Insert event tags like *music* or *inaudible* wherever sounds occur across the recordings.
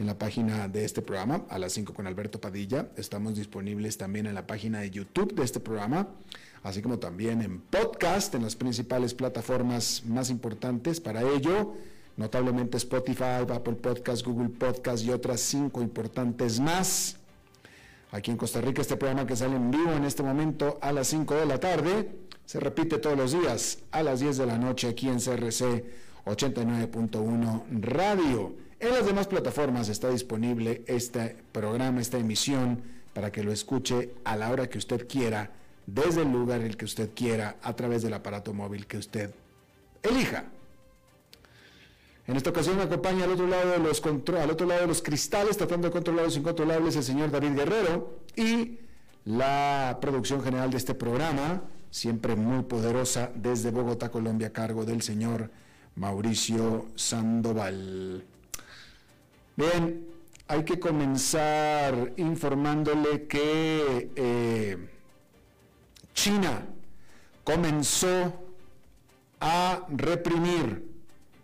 en la página de este programa, a las 5 con Alberto Padilla. Estamos disponibles también en la página de YouTube de este programa, así como también en podcast, en las principales plataformas más importantes para ello, notablemente Spotify, Apple Podcast, Google Podcast y otras cinco importantes más. Aquí en Costa Rica este programa que sale en vivo en este momento a las 5 de la tarde se repite todos los días a las 10 de la noche aquí en CRC 89.1 Radio. En las demás plataformas está disponible este programa, esta emisión, para que lo escuche a la hora que usted quiera, desde el lugar en el que usted quiera, a través del aparato móvil que usted elija. En esta ocasión me acompaña al otro lado de los, al otro lado de los cristales, tratando de controlar los incontrolables, el señor David Guerrero y la producción general de este programa, siempre muy poderosa, desde Bogotá, Colombia, a cargo del señor Mauricio Sandoval. Bien, hay que comenzar informándole que eh, China comenzó a reprimir,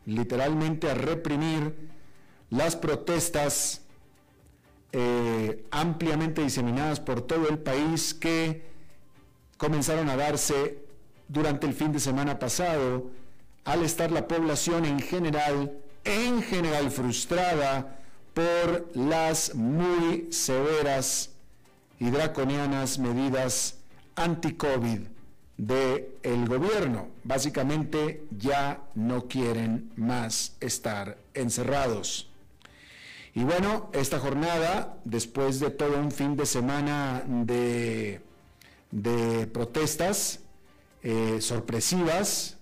literalmente a reprimir, las protestas eh, ampliamente diseminadas por todo el país que comenzaron a darse durante el fin de semana pasado, al estar la población en general, en general frustrada por las muy severas y draconianas medidas anti-COVID del gobierno. Básicamente ya no quieren más estar encerrados. Y bueno, esta jornada, después de todo un fin de semana de, de protestas eh, sorpresivas,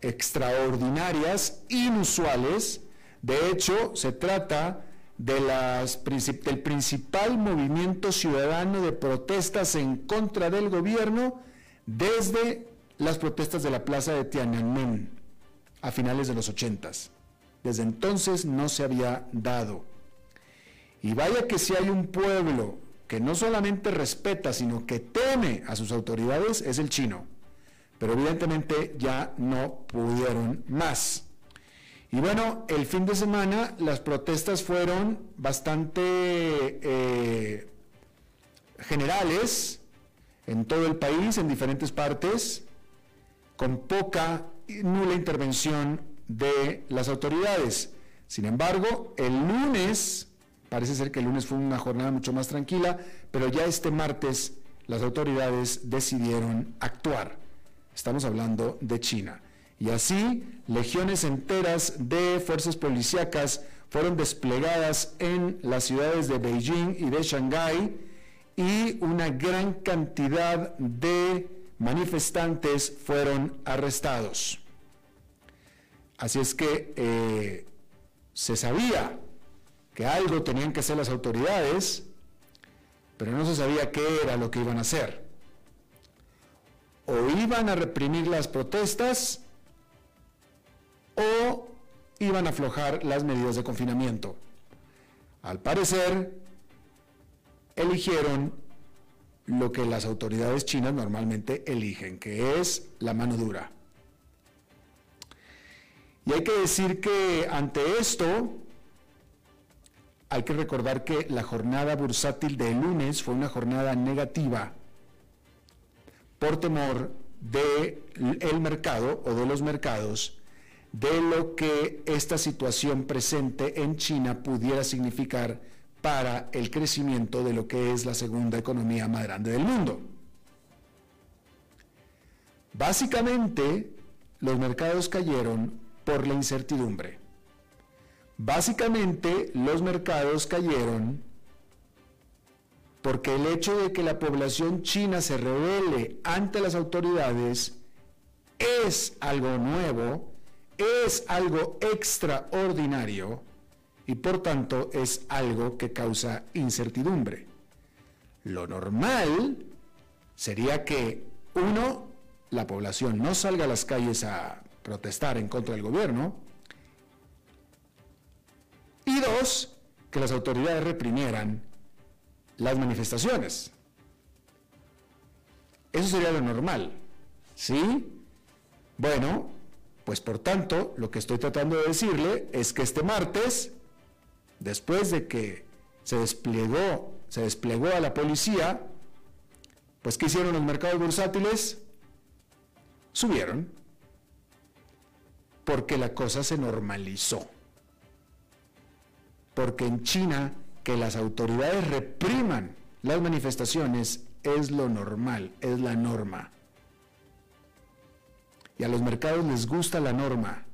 extraordinarias, inusuales, de hecho, se trata del principal movimiento ciudadano de protestas en contra del gobierno desde las protestas de la plaza de Tiananmen a finales de los ochentas. Desde entonces no se había dado. Y vaya que si hay un pueblo que no solamente respeta, sino que teme a sus autoridades, es el chino. Pero evidentemente ya no pudieron más. Y bueno, el fin de semana las protestas fueron bastante eh, generales en todo el país, en diferentes partes, con poca y nula intervención de las autoridades. Sin embargo, el lunes, parece ser que el lunes fue una jornada mucho más tranquila, pero ya este martes las autoridades decidieron actuar. Estamos hablando de China. Y así, legiones enteras de fuerzas policíacas fueron desplegadas en las ciudades de Beijing y de Shanghái y una gran cantidad de manifestantes fueron arrestados. Así es que eh, se sabía que algo tenían que hacer las autoridades, pero no se sabía qué era lo que iban a hacer. O iban a reprimir las protestas o iban a aflojar las medidas de confinamiento. Al parecer, eligieron lo que las autoridades chinas normalmente eligen, que es la mano dura. Y hay que decir que ante esto, hay que recordar que la jornada bursátil de lunes fue una jornada negativa por temor del el mercado o de los mercados de lo que esta situación presente en China pudiera significar para el crecimiento de lo que es la segunda economía más grande del mundo. Básicamente, los mercados cayeron por la incertidumbre. Básicamente, los mercados cayeron porque el hecho de que la población china se revele ante las autoridades es algo nuevo, es algo extraordinario y por tanto es algo que causa incertidumbre. Lo normal sería que, uno, la población no salga a las calles a protestar en contra del gobierno, y dos, que las autoridades reprimieran las manifestaciones. Eso sería lo normal, ¿sí? Bueno, pues por tanto, lo que estoy tratando de decirle es que este martes después de que se desplegó, se desplegó a la policía, pues ¿qué hicieron los mercados bursátiles? Subieron, porque la cosa se normalizó. Porque en China que las autoridades repriman las manifestaciones es lo normal, es la norma. Y a los mercados les gusta la norma.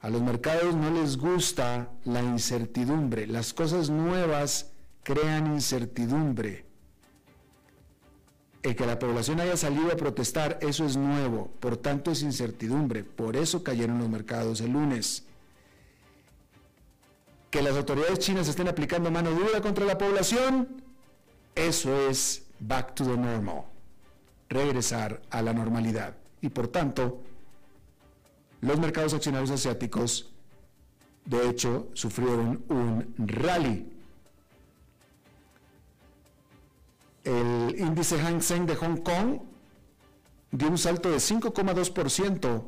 A los mercados no les gusta la incertidumbre. Las cosas nuevas crean incertidumbre. El que la población haya salido a protestar, eso es nuevo, por tanto es incertidumbre. Por eso cayeron los mercados el lunes. Que las autoridades chinas estén aplicando mano dura contra la población, eso es back to the normal, regresar a la normalidad. Y por tanto, los mercados accionarios asiáticos, de hecho, sufrieron un rally. El índice Hang Seng de Hong Kong dio un salto de 5,2%,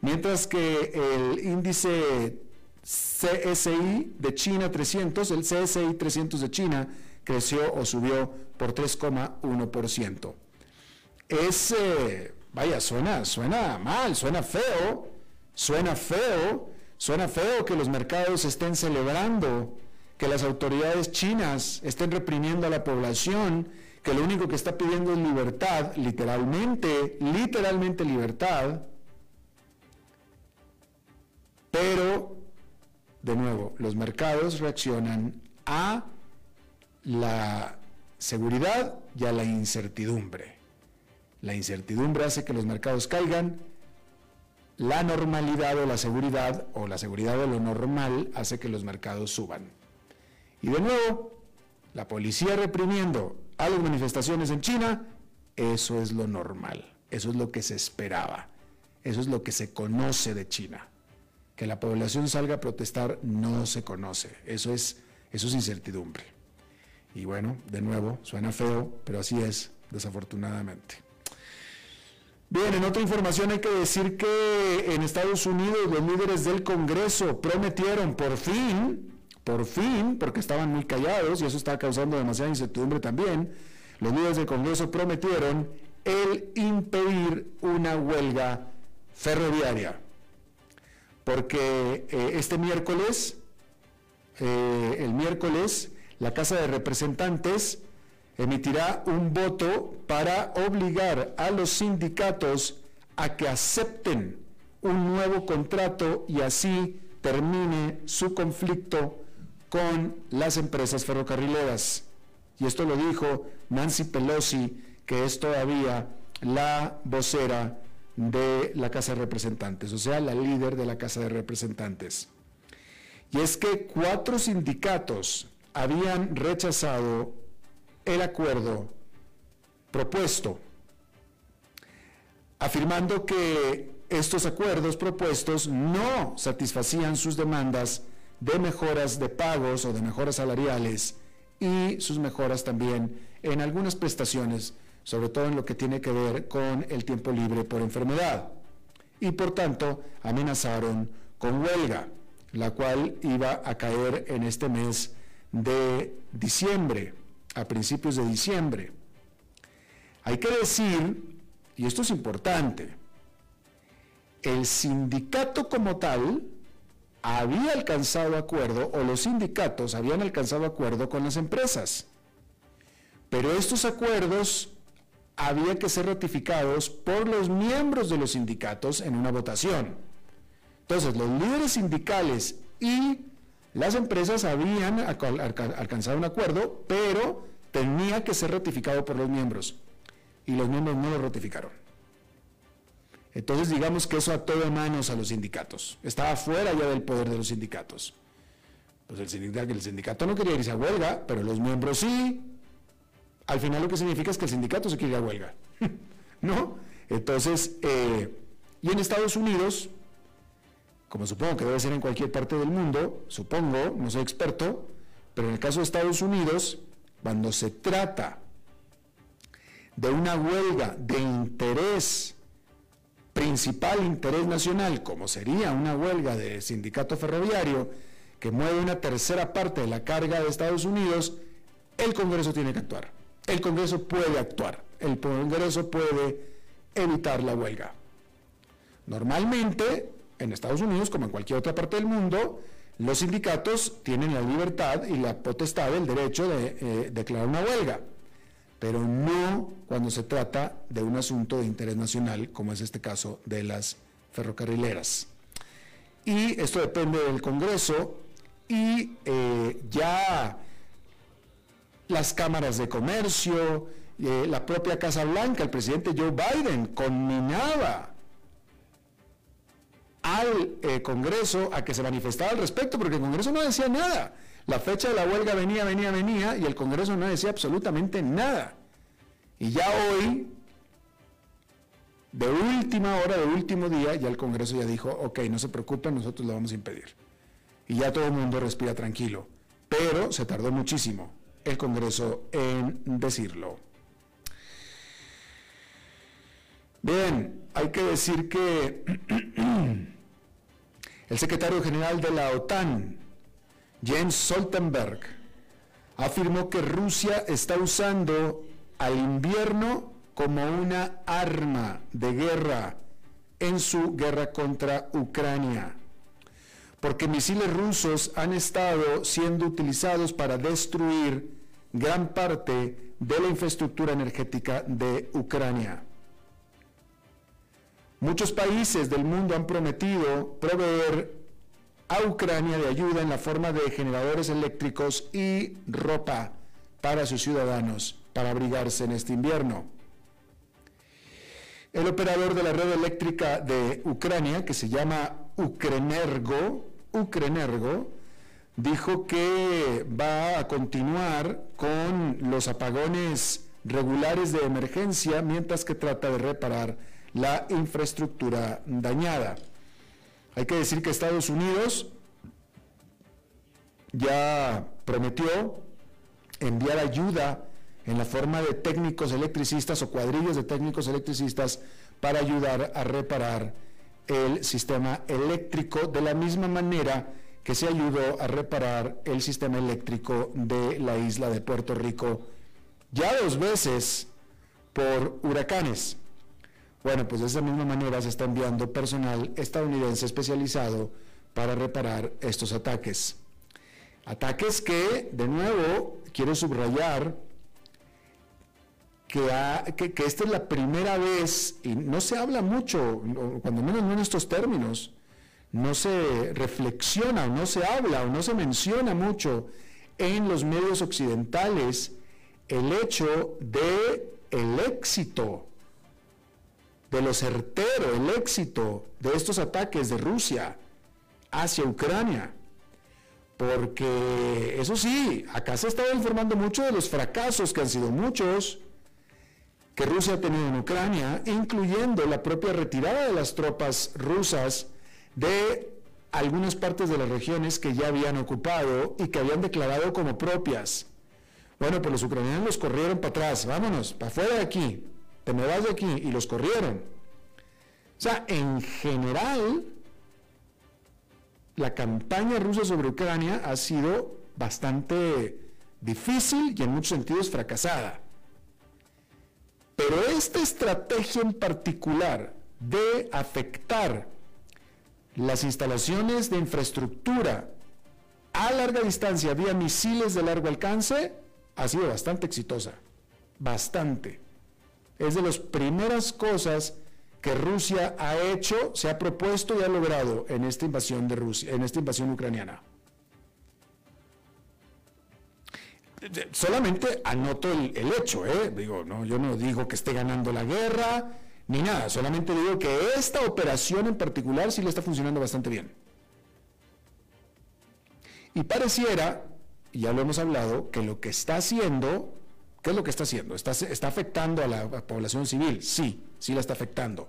mientras que el índice CSI de China 300, el CSI 300 de China, creció o subió por 3,1%. Es eh, Vaya, suena, suena mal, suena feo, suena feo, suena feo que los mercados estén celebrando, que las autoridades chinas estén reprimiendo a la población, que lo único que está pidiendo es libertad, literalmente, literalmente libertad. Pero, de nuevo, los mercados reaccionan a la seguridad y a la incertidumbre. La incertidumbre hace que los mercados caigan. La normalidad o la seguridad o la seguridad de lo normal hace que los mercados suban. Y de nuevo, la policía reprimiendo a las manifestaciones en China, eso es lo normal, eso es lo que se esperaba, eso es lo que se conoce de China. Que la población salga a protestar no se conoce, eso es, eso es incertidumbre. Y bueno, de nuevo, suena feo, pero así es, desafortunadamente. Bien, en otra información hay que decir que en Estados Unidos los líderes del Congreso prometieron por fin, por fin, porque estaban muy callados y eso está causando demasiada incertidumbre también, los líderes del Congreso prometieron el impedir una huelga ferroviaria. Porque eh, este miércoles, eh, el miércoles, la Casa de Representantes emitirá un voto para obligar a los sindicatos a que acepten un nuevo contrato y así termine su conflicto con las empresas ferrocarrileras. Y esto lo dijo Nancy Pelosi, que es todavía la vocera de la Casa de Representantes, o sea, la líder de la Casa de Representantes. Y es que cuatro sindicatos habían rechazado el acuerdo propuesto, afirmando que estos acuerdos propuestos no satisfacían sus demandas de mejoras de pagos o de mejoras salariales y sus mejoras también en algunas prestaciones, sobre todo en lo que tiene que ver con el tiempo libre por enfermedad. Y por tanto amenazaron con huelga, la cual iba a caer en este mes de diciembre, a principios de diciembre. Hay que decir, y esto es importante, el sindicato como tal había alcanzado acuerdo, o los sindicatos habían alcanzado acuerdo con las empresas. Pero estos acuerdos había que ser ratificados por los miembros de los sindicatos en una votación. Entonces, los líderes sindicales y las empresas habían alcanzado un acuerdo, pero tenía que ser ratificado por los miembros. Y los miembros no lo ratificaron. Entonces digamos que eso ató de manos a los sindicatos. Estaba fuera ya del poder de los sindicatos. Pues el sindicato, el sindicato no quería irse a huelga, pero los miembros sí. Al final lo que significa es que el sindicato se quiere ir huelga. *laughs* ¿No? Entonces, eh, y en Estados Unidos, como supongo que debe ser en cualquier parte del mundo, supongo, no soy experto, pero en el caso de Estados Unidos, cuando se trata de una huelga de interés, principal interés nacional, como sería una huelga de sindicato ferroviario, que mueve una tercera parte de la carga de Estados Unidos, el Congreso tiene que actuar. El Congreso puede actuar. El Congreso puede evitar la huelga. Normalmente, en Estados Unidos, como en cualquier otra parte del mundo, los sindicatos tienen la libertad y la potestad, el derecho de eh, declarar una huelga, pero no cuando se trata de un asunto de interés nacional, como es este caso de las ferrocarrileras. Y esto depende del Congreso y eh, ya las cámaras de comercio, eh, la propia Casa Blanca, el presidente Joe Biden conminaba al eh, Congreso a que se manifestara al respecto, porque el Congreso no decía nada. La fecha de la huelga venía, venía, venía, y el Congreso no decía absolutamente nada. Y ya hoy, de última hora, de último día, ya el Congreso ya dijo, ok, no se preocupen, nosotros lo vamos a impedir. Y ya todo el mundo respira tranquilo. Pero se tardó muchísimo el Congreso en decirlo. Bien, hay que decir que *clears throat* el secretario general de la OTAN, Jens Stoltenberg, afirmó que Rusia está usando al invierno como una arma de guerra en su guerra contra Ucrania, porque misiles rusos han estado siendo utilizados para destruir gran parte de la infraestructura energética de Ucrania. Muchos países del mundo han prometido proveer a Ucrania de ayuda en la forma de generadores eléctricos y ropa para sus ciudadanos para abrigarse en este invierno. El operador de la red eléctrica de Ucrania, que se llama Ukrenergo, Ukrenergo, dijo que va a continuar con los apagones regulares de emergencia mientras que trata de reparar la infraestructura dañada. Hay que decir que Estados Unidos ya prometió enviar ayuda en la forma de técnicos electricistas o cuadrillas de técnicos electricistas para ayudar a reparar el sistema eléctrico de la misma manera que se ayudó a reparar el sistema eléctrico de la isla de Puerto Rico ya dos veces por huracanes. Bueno, pues de esa misma manera se está enviando personal estadounidense especializado para reparar estos ataques. Ataques que, de nuevo, quiero subrayar que, esta es la primera vez, y no se habla mucho, cuando menos no en estos términos, no se reflexiona o no se habla o no se menciona mucho en los medios occidentales el hecho de el éxito de lo certero, el éxito de estos ataques de Rusia hacia Ucrania. porque eso sí, acá se estaba informando mucho de los fracasos que han sido muchos que Rusia ha tenido en Ucrania, incluyendo la propia retirada de las tropas rusas de algunas partes de las regiones que ya habían ocupado y que habían declarado como propias. Bueno, pues los ucranianos los corrieron para atrás, vámonos, para afuera de aquí, te me vas de aquí, y los corrieron. O sea, en general, la campaña rusa sobre Ucrania ha sido bastante difícil y en muchos sentidos fracasada. Pero esta estrategia en particular de afectar las instalaciones de infraestructura a larga distancia vía misiles de largo alcance ha sido bastante exitosa. Bastante. Es de las primeras cosas que Rusia ha hecho, se ha propuesto y ha logrado en esta invasión de Rusia, en esta invasión ucraniana. Solamente anoto el, hecho, ¿eh? digo, no, yo no digo que esté ganando la guerra ni nada, solamente digo que esta operación en particular sí le está funcionando bastante bien. Y pareciera, ya lo hemos hablado, que lo que está haciendo ¿Qué es lo que está haciendo? ¿Está, ¿Está, afectando a la población civil? Sí, sí la está afectando.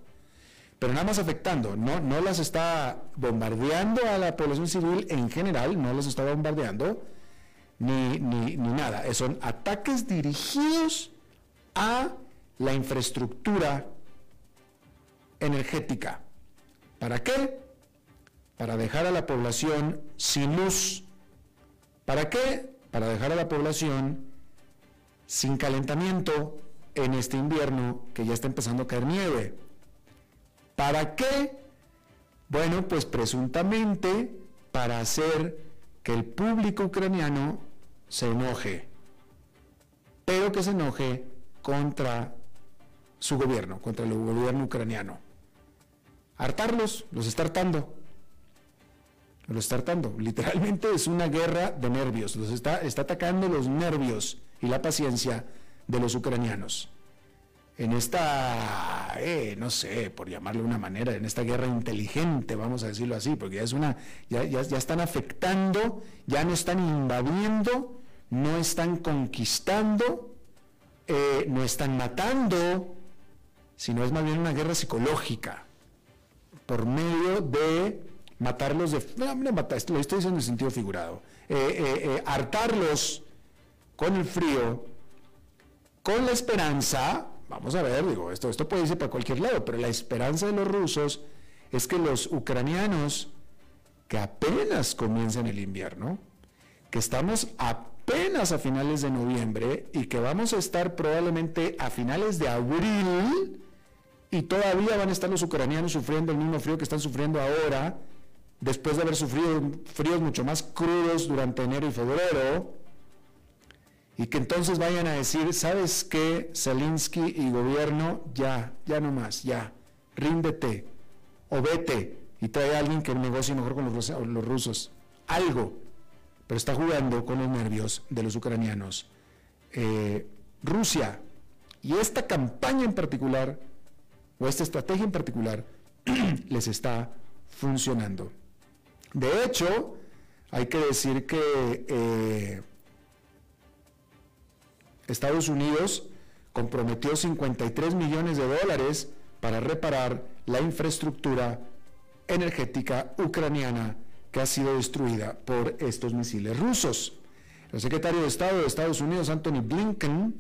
Pero nada más afectando, no, no las está bombardeando a la población civil en general, no las está bombardeando, ni, ni, ni nada. Son ataques dirigidos a la infraestructura energética. ¿Para qué? Para dejar a la población sin luz. ¿Para qué? Para dejar a la población sin calentamiento en este invierno que ya está empezando a caer nieve. ¿Para qué? Bueno, pues presuntamente para hacer que el público ucraniano se enoje, pero que se enoje contra su gobierno, contra el gobierno ucraniano. Hartarlos, los está hartando. Los está hartando. Literalmente es una guerra de nervios. Los está, está atacando los nervios y la paciencia de los ucranianos. En esta, eh, no sé, por llamarlo de una manera, en esta guerra inteligente, vamos a decirlo así, porque ya es una, ya, ya, están afectando, ya no están invadiendo, no están conquistando, eh, no están matando, sino es más bien una guerra psicológica, por medio de matarlos de, no, no lo estoy diciendo en sentido figurado, eh, hartarlos con el frío, con la esperanza, vamos a ver, digo, esto, esto puede irse para cualquier lado, pero la esperanza de los rusos es que los ucranianos, que apenas comienzan el invierno, que estamos apenas a finales de noviembre y que vamos a estar probablemente a finales de abril, y todavía van a estar los ucranianos sufriendo el mismo frío que están sufriendo ahora, después de haber sufrido fríos mucho más crudos durante enero y febrero, y que entonces vayan a decir, ¿sabes qué? Zelensky y gobierno, ya, ya no más, ya, ríndete o vete y trae a alguien que negocie mejor con los, los rusos. Algo, pero está jugando con los nervios de los ucranianos. Eh, Rusia y esta campaña en particular, o esta estrategia en particular, *clears throat* les está funcionando. De hecho, hay que decir que eh, Estados Unidos comprometió 53 millones de dólares para reparar la infraestructura energética ucraniana que ha sido destruida por estos misiles rusos. El secretario de Estado de Estados Unidos, Anthony Blinken,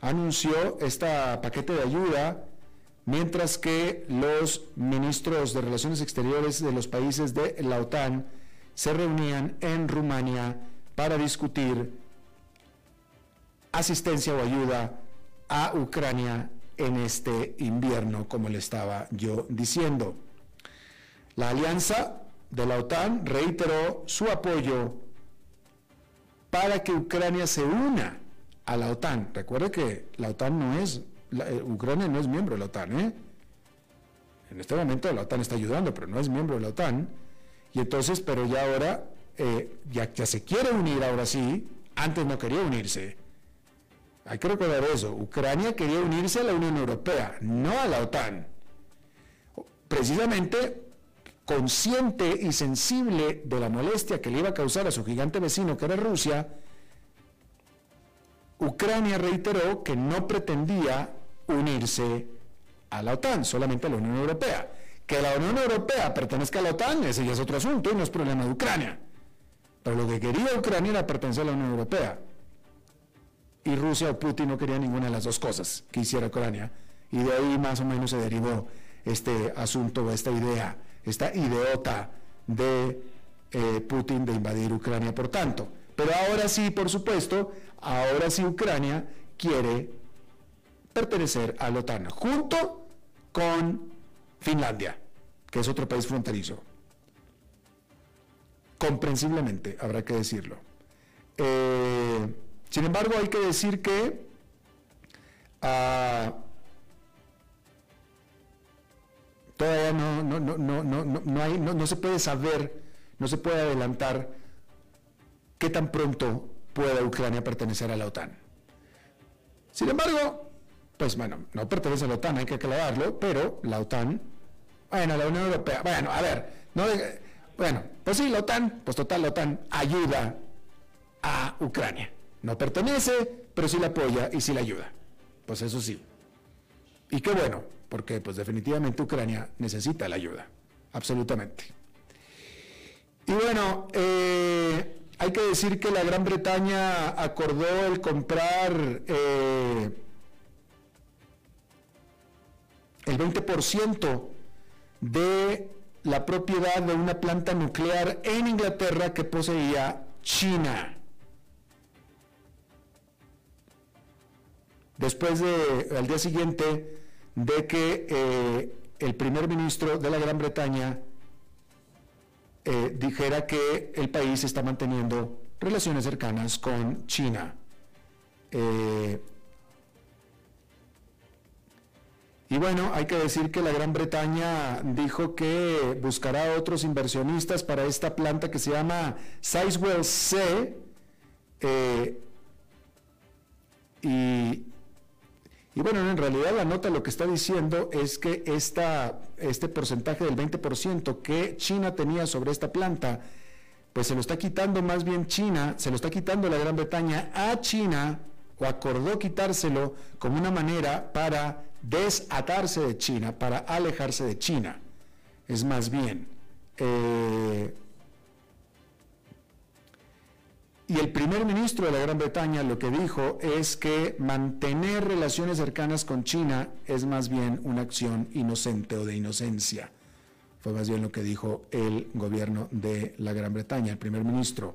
anunció este paquete de ayuda, mientras que los ministros de Relaciones Exteriores de los países de la OTAN se reunían en Rumania para discutir asistencia o ayuda a Ucrania en este invierno, como le estaba yo diciendo. La alianza de la OTAN reiteró su apoyo para que Ucrania se una a la OTAN. Recuerde que la OTAN no es, eh, Ucrania no es miembro de la OTAN, ¿eh? En este momento la OTAN está ayudando, pero no es miembro de la OTAN. Y entonces, pero ya ahora, eh, ya, ya se quiere unir ahora sí, antes no quería unirse. Hay que recordar eso. Ucrania quería unirse a la Unión Europea, no a la OTAN. Precisamente consciente y sensible de la molestia que le iba a causar a su gigante vecino, que era Rusia, Ucrania reiteró que no pretendía unirse a la OTAN, solamente a la Unión Europea. Que la Unión Europea pertenezca a la OTAN, ese ya es otro asunto y no es problema de Ucrania. Pero lo que quería Ucrania era pertenecer a la Unión Europea. Y Rusia o Putin no quería ninguna de las dos cosas que hiciera Ucrania. Y de ahí más o menos se derivó este asunto, esta idea, esta ideota de eh, Putin de invadir Ucrania, por tanto. Pero ahora sí, por supuesto, ahora sí Ucrania quiere pertenecer a la OTAN, junto con Finlandia, que es otro país fronterizo. Comprensiblemente, habrá que decirlo. Eh, sin embargo, hay que decir que ah, todavía no, no, no, no, hay, no, se puede saber, no se puede adelantar qué tan pronto pueda Ucrania pertenecer a la OTAN. Sin embargo, pues bueno, no pertenece a la OTAN, hay que aclararlo, pero la OTAN, bueno, la Unión Europea, bueno, a ver, no, bueno, pues sí, la OTAN, pues total, la OTAN ayuda a Ucrania. No pertenece, pero sí la apoya y sí la ayuda. Pues eso sí. Y qué bueno, porque pues definitivamente Ucrania necesita la ayuda, absolutamente. Y bueno, eh, hay que decir que la Gran Bretaña acordó el comprar eh, el 20% de la propiedad de una planta nuclear en Inglaterra que poseía China. Después de, al día siguiente de que eh, el primer ministro de la Gran Bretaña eh, dijera que el país está manteniendo relaciones cercanas con China. Eh, y bueno, hay que decir que la Gran Bretaña dijo que buscará otros inversionistas para esta planta que se llama Sizewell C. y, y bueno, en realidad la nota lo que está diciendo es que esta, este porcentaje del 20% que China tenía sobre esta planta, pues se lo está quitando más bien China, se lo está quitando la Gran Bretaña a China, o acordó quitárselo como una manera para desatarse de China, para alejarse de China. Es más bien, eh, Y el primer ministro de la Gran Bretaña lo que dijo es que mantener relaciones cercanas con China es más bien una acción inocente o de inocencia. Fue más bien lo que dijo el gobierno de la Gran Bretaña, el primer ministro.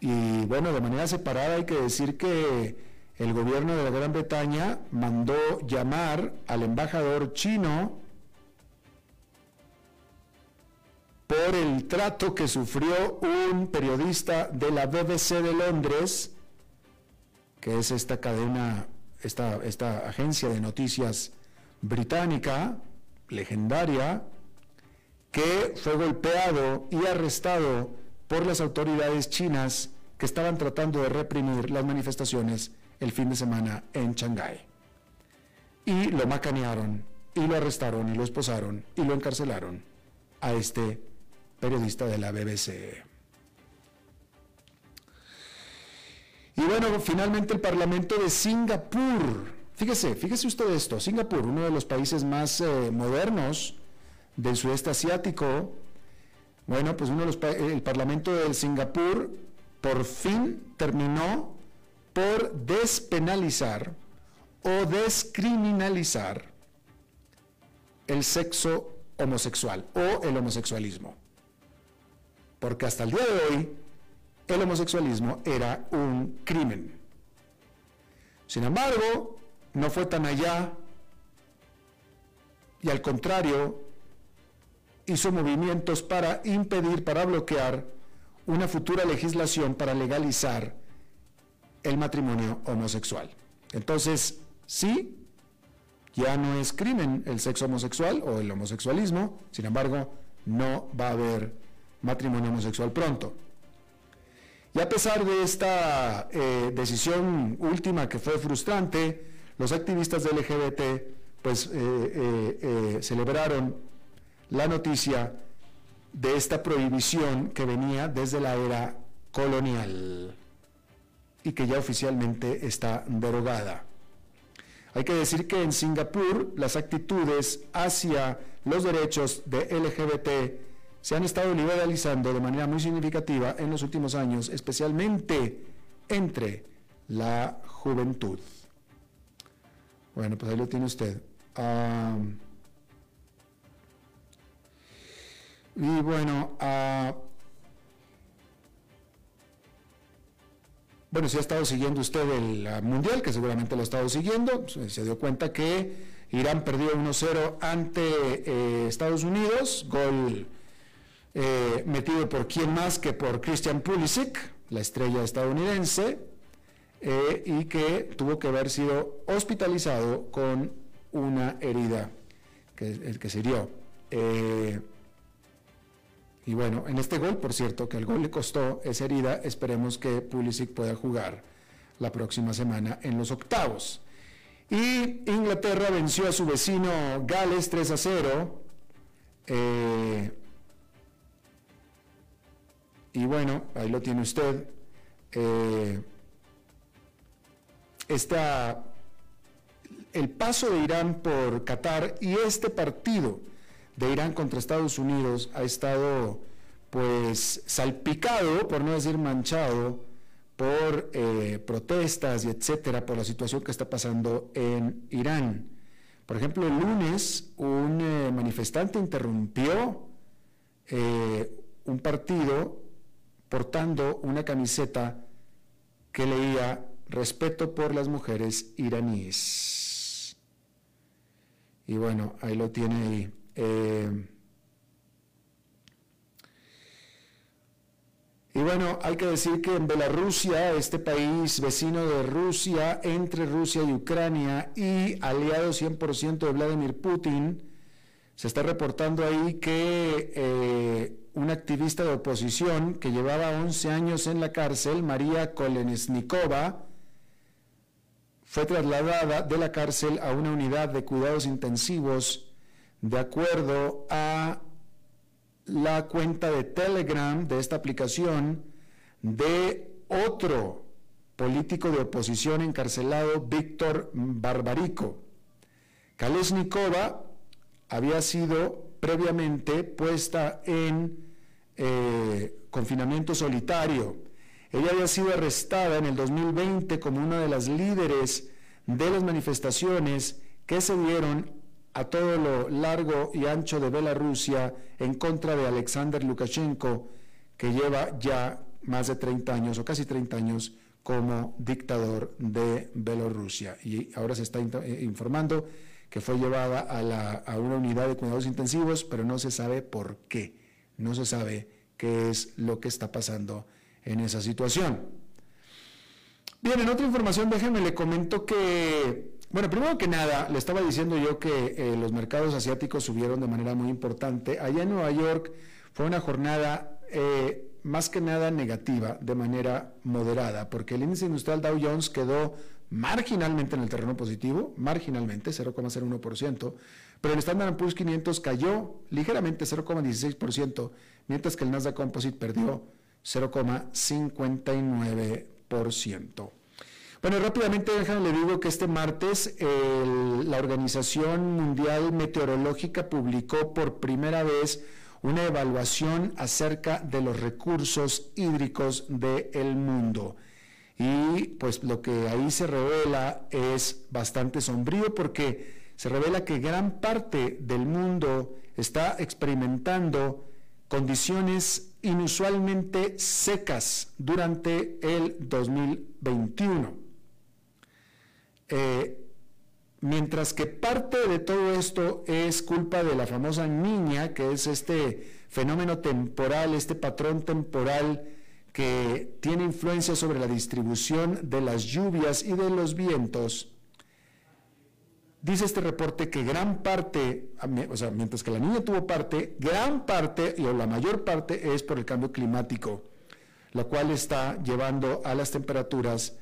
Y bueno, de manera separada hay que decir que el gobierno de la Gran Bretaña mandó llamar al embajador chino por el trato que sufrió un periodista de la BBC de Londres, que es esta cadena, esta, esta agencia de noticias británica, legendaria, que fue golpeado y arrestado por las autoridades chinas que estaban tratando de reprimir las manifestaciones el fin de semana en Shanghái. Y lo macanearon, y lo arrestaron, y lo esposaron, y lo encarcelaron a este periodista de la BBC. Y bueno, finalmente el Parlamento de Singapur, fíjese, fíjese usted esto, Singapur, uno de los países más eh, modernos del sudeste asiático, bueno, pues uno de los, el Parlamento de Singapur por fin terminó por despenalizar o descriminalizar el sexo homosexual o el homosexualismo porque hasta el día de hoy el homosexualismo era un crimen. Sin embargo, no fue tan allá y al contrario, hizo movimientos para impedir, para bloquear una futura legislación para legalizar el matrimonio homosexual. Entonces, sí, ya no es crimen el sexo homosexual o el homosexualismo, sin embargo, no va a haber matrimonio homosexual pronto. Y a pesar de esta eh, decisión última que fue frustrante, los activistas del LGBT pues, eh, eh, celebraron la noticia de esta prohibición que venía desde la era colonial y que ya oficialmente está derogada. Hay que decir que en Singapur las actitudes hacia los derechos de LGBT se han estado liberalizando de manera muy significativa en los últimos años, especialmente entre la juventud. Bueno, pues ahí lo tiene usted. y bueno, uh, bueno, si ha estado siguiendo usted el Mundial, que seguramente lo ha estado siguiendo, se dio cuenta que Irán perdió 1-0 ante eh, Estados Unidos, gol eh, metido por quién más que por Christian Pulisic, la estrella estadounidense, eh, y que tuvo que haber sido hospitalizado con una herida que, el que se hirió. Eh, y bueno, en este gol, por cierto, que el gol le costó esa herida, esperemos que Pulisic pueda jugar la próxima semana en los octavos. Y Inglaterra venció a su vecino Gales 3 a 0. Y bueno, ahí lo tiene usted. Eh, el paso de Irán por Qatar y este partido de Irán contra Estados Unidos ha estado pues salpicado, por no decir manchado, por eh, protestas y etcétera, por la situación que está pasando en Irán. Por ejemplo, el lunes un eh, manifestante interrumpió un partido portando una camiseta que leía Respeto por las mujeres iraníes. Y bueno, ahí lo tiene ahí. Eh, y bueno, hay que decir que en Bielorrusia, este país vecino de Rusia, entre Rusia y Ucrania y aliado 100% de Vladimir Putin, se está reportando ahí que eh, una activista de oposición que llevaba 11 años en la cárcel, María Kolesnikova, fue trasladada de la cárcel a una unidad de cuidados intensivos de acuerdo a la cuenta de Telegram de esta aplicación de otro político de oposición encarcelado, Víctor Barbarico. Kalesnikova había sido previamente puesta en eh, confinamiento solitario. Ella había sido arrestada en el 2020 como una de las líderes de las manifestaciones que se dieron a todo lo largo y ancho de Bielorrusia en contra de Alexander Lukashenko, que lleva ya más de 30 años o casi 30 años como dictador de Bielorrusia. Y ahora se está eh, informando que fue llevada a, a una unidad de cuidados intensivos, pero no se sabe por qué no se sabe qué es lo que está pasando en esa situación. Bien, en otra información, déjenme le comento que, bueno, primero que nada, le estaba diciendo yo que eh, los mercados asiáticos subieron de manera muy importante. Allá en Nueva York fue una jornada eh, más que nada negativa, de manera moderada, porque el índice industrial Dow Jones quedó marginalmente en el terreno positivo, marginalmente, 0,01%, pero el Standard Poor's 500 cayó ligeramente 0,16%, mientras que el Nasdaq Composite perdió 0,59%. Bueno, rápidamente déjenme le digo que este martes la Organización Mundial Meteorológica publicó por primera vez una evaluación acerca de los recursos hídricos del mundo. Y pues lo que ahí se revela es bastante sombrío porque se revela que gran parte del mundo está experimentando condiciones inusualmente secas durante el 2021. Eh, mientras que parte de todo esto es culpa de la famosa niña, que es este fenómeno temporal, este patrón temporal que tiene influencia sobre la distribución de las lluvias y de los vientos, Dice este reporte que gran parte, o sea, mientras que la niña tuvo parte, gran parte o la mayor parte es por el cambio climático, lo cual está llevando a las temperaturas,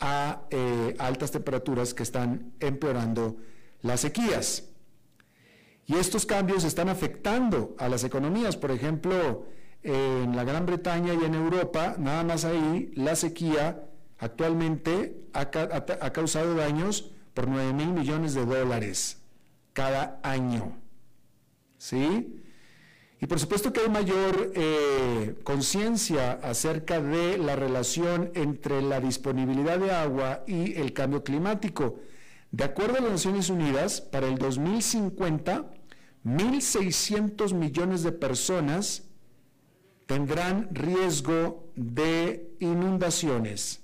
a eh, altas temperaturas que están empeorando las sequías. Y estos cambios están afectando a las economías. Por ejemplo, en la Gran Bretaña y en Europa, nada más ahí, la sequía actualmente ha causado daños por 9 mil millones de dólares cada año. ¿Sí? Y por supuesto que hay mayor eh, conciencia acerca de la relación entre la disponibilidad de agua y el cambio climático. De acuerdo a las Naciones Unidas, para el 2050, 1.600 millones de personas tendrán riesgo de inundaciones,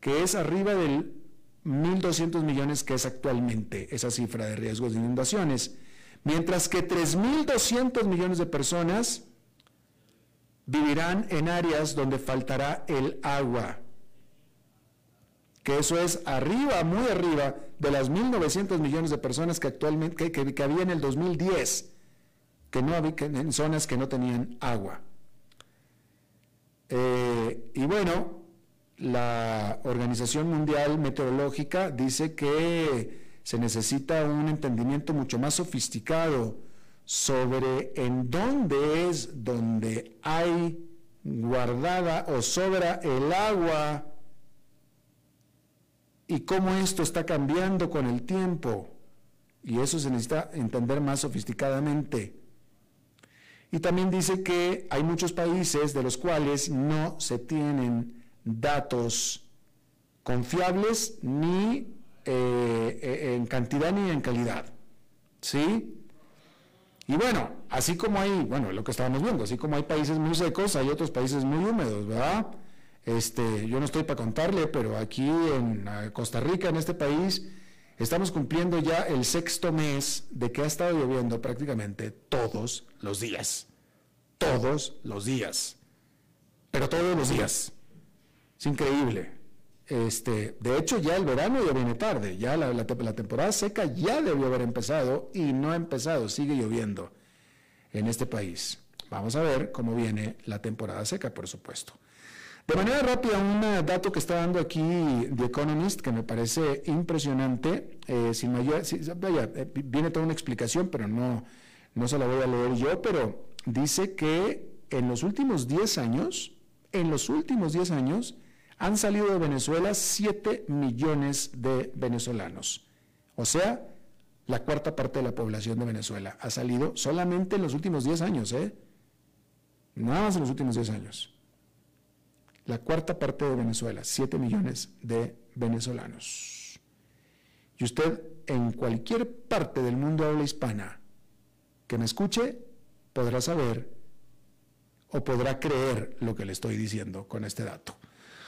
que es arriba del 1.200 millones que es actualmente esa cifra de riesgos de inundaciones mientras que 3.200 millones de personas vivirán en áreas donde faltará el agua, que eso es arriba, muy arriba de las 1.900 millones de personas que actualmente que, había en el 2010, que no había, en zonas que no tenían agua. Eh, y bueno, la Organización Mundial Meteorológica dice que se necesita un entendimiento mucho más sofisticado sobre en dónde es donde hay guardada o sobra el agua y cómo esto está cambiando con el tiempo. Y eso se necesita entender más sofisticadamente. Y también dice que hay muchos países de los cuales no se tienen datos confiables ni eh, eh, en cantidad ni en calidad. ¿Sí? Y bueno, así como hay, bueno, lo que estábamos viendo, así como hay países muy secos, hay otros países muy húmedos, ¿verdad? Este, yo no estoy para contarle, pero aquí en Costa Rica, en este país, estamos cumpliendo ya el sexto mes de que ha estado lloviendo prácticamente todos los días. Todos los días. Pero todos los días. Es increíble. Este, de hecho, ya el verano ya viene tarde, ya la, temporada seca ya debió haber empezado y no ha empezado, sigue lloviendo en este país. Vamos a ver cómo viene la temporada seca, por supuesto. De manera rápida, un dato que está dando aquí The Economist que me parece impresionante, eh, sin mayor, eh, viene toda una explicación, pero no, no se la voy a leer yo, pero dice que en los últimos 10 años, en los últimos 10 años, han salido de Venezuela 7 millones de venezolanos. O sea, la cuarta parte de la población de Venezuela ha salido solamente en los últimos 10 años, ¿eh? Nada más en los últimos 10 años. La cuarta parte de Venezuela, 7 millones de venezolanos. Y usted en cualquier parte del mundo habla hispana que me escuche, podrá saber o podrá creer lo que le estoy diciendo con este dato.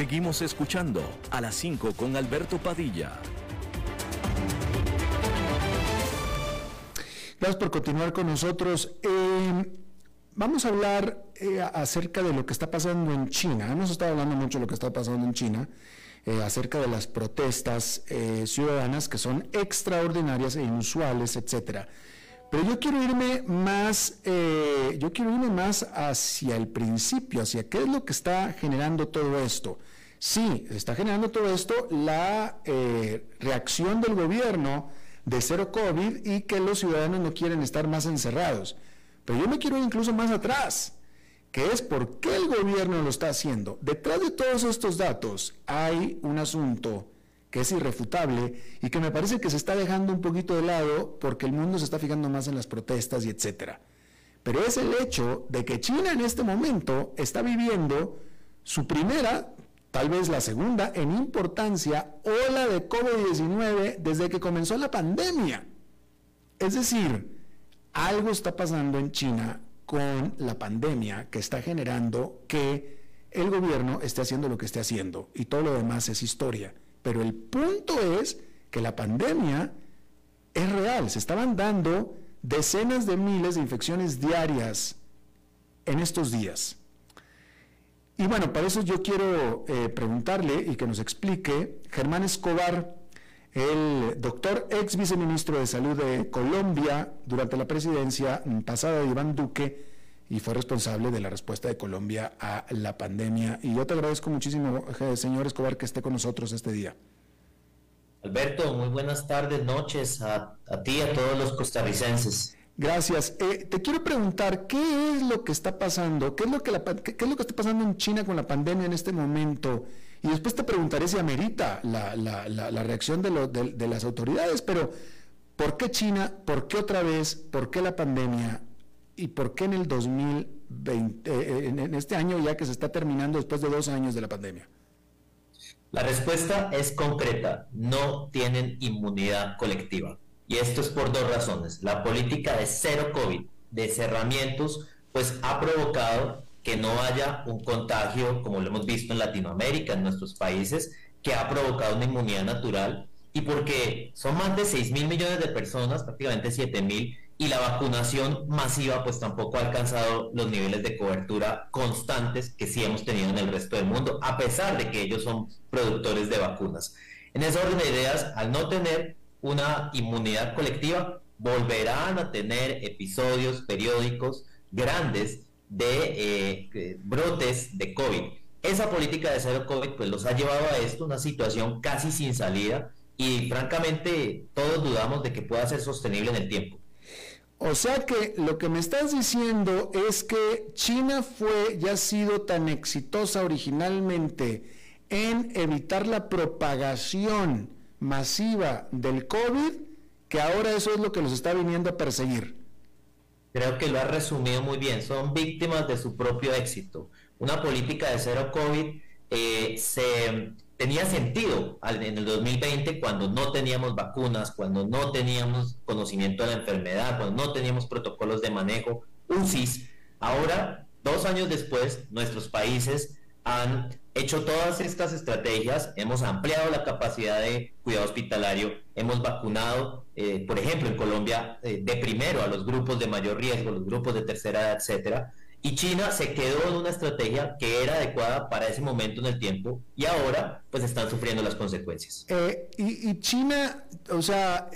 Seguimos escuchando a las 5 con Alberto Padilla. Gracias por continuar con nosotros. Eh, vamos a hablar eh, acerca de lo que está pasando en China. Hemos estado hablando mucho de lo que está pasando en China, eh, acerca de las protestas ciudadanas que son extraordinarias e inusuales, etcétera. Pero yo quiero irme más, yo quiero irme más hacia el principio, hacia qué es lo que está generando todo esto. Sí, está generando todo esto la eh, reacción del gobierno de cero COVID y que los ciudadanos no quieren estar más encerrados. Pero yo me quiero ir incluso más atrás, que es por qué el gobierno lo está haciendo. Detrás de todos estos datos hay un asunto que es irrefutable y que me parece que se está dejando un poquito de lado porque el mundo se está fijando más en las protestas y etcétera. Pero es el hecho de que China en este momento está viviendo su primera, tal vez la segunda en importancia, ola de COVID-19 desde que comenzó la pandemia. Es decir, algo está pasando en China con la pandemia que está generando que el gobierno esté haciendo lo que esté haciendo y todo lo demás es historia. Pero el punto es que la pandemia es real, se estaban dando decenas de miles de infecciones diarias en estos días. Y bueno, para eso yo quiero eh, preguntarle y que nos explique Germán Escobar, el doctor ex viceministro de Salud de Colombia durante la presidencia pasada de Iván Duque y fue responsable de la respuesta de Colombia a la pandemia. Y yo te agradezco muchísimo, eh, señor Escobar, que esté con nosotros este día. Alberto, muy buenas tardes, noches a, ti y a todos los costarricenses. Gracias. Eh, te quiero preguntar, ¿qué es lo que está pasando? ¿Qué es lo que, lo que está pasando en China con la pandemia en este momento? Y después te preguntaré si amerita la, la, la, reacción de, de, las autoridades, pero ¿por qué China? ¿Por qué otra vez? ¿Por qué la pandemia? ¿Y por qué en el 2020, eh, en, en este año ya que se está terminando después de dos años de la pandemia? La respuesta es concreta, no tienen inmunidad colectiva. Y esto es por dos razones. La política de cero COVID, de cerramientos, pues ha provocado que no haya un contagio, como lo hemos visto en Latinoamérica, en nuestros países, que ha provocado una inmunidad natural, y porque son más de 6 mil millones de personas, prácticamente 7 mil, y la vacunación masiva pues tampoco ha alcanzado los niveles de cobertura constantes que sí hemos tenido en el resto del mundo, a pesar de que ellos son productores de vacunas. En esa orden de ideas, al no tener una inmunidad colectiva, volverán a tener episodios periódicos grandes de eh, brotes de COVID. Esa política de cero COVID pues los ha llevado a esto, una situación casi sin salida y francamente todos dudamos de que pueda ser sostenible en el tiempo. O sea que lo que me estás diciendo es que China fue ya ha sido tan exitosa originalmente en evitar la propagación masiva del COVID que ahora eso es lo que los está viniendo a perseguir. Creo que lo ha resumido muy bien. Son víctimas de su propio éxito. Una política de cero COVID eh, se tenía sentido en el 2020 cuando no teníamos vacunas, cuando no teníamos conocimiento de la enfermedad, cuando no teníamos protocolos de manejo, UCIs. Ahora, dos años después, nuestros países han hecho todas estas estrategias, hemos ampliado la capacidad de cuidado hospitalario, hemos vacunado, eh, por ejemplo, en Colombia, eh, de primero a los grupos de mayor riesgo, los grupos de tercera edad, etcétera, y China se quedó en una estrategia que era adecuada para ese momento en el tiempo y ahora pues están sufriendo las consecuencias. Eh, y, China, o sea,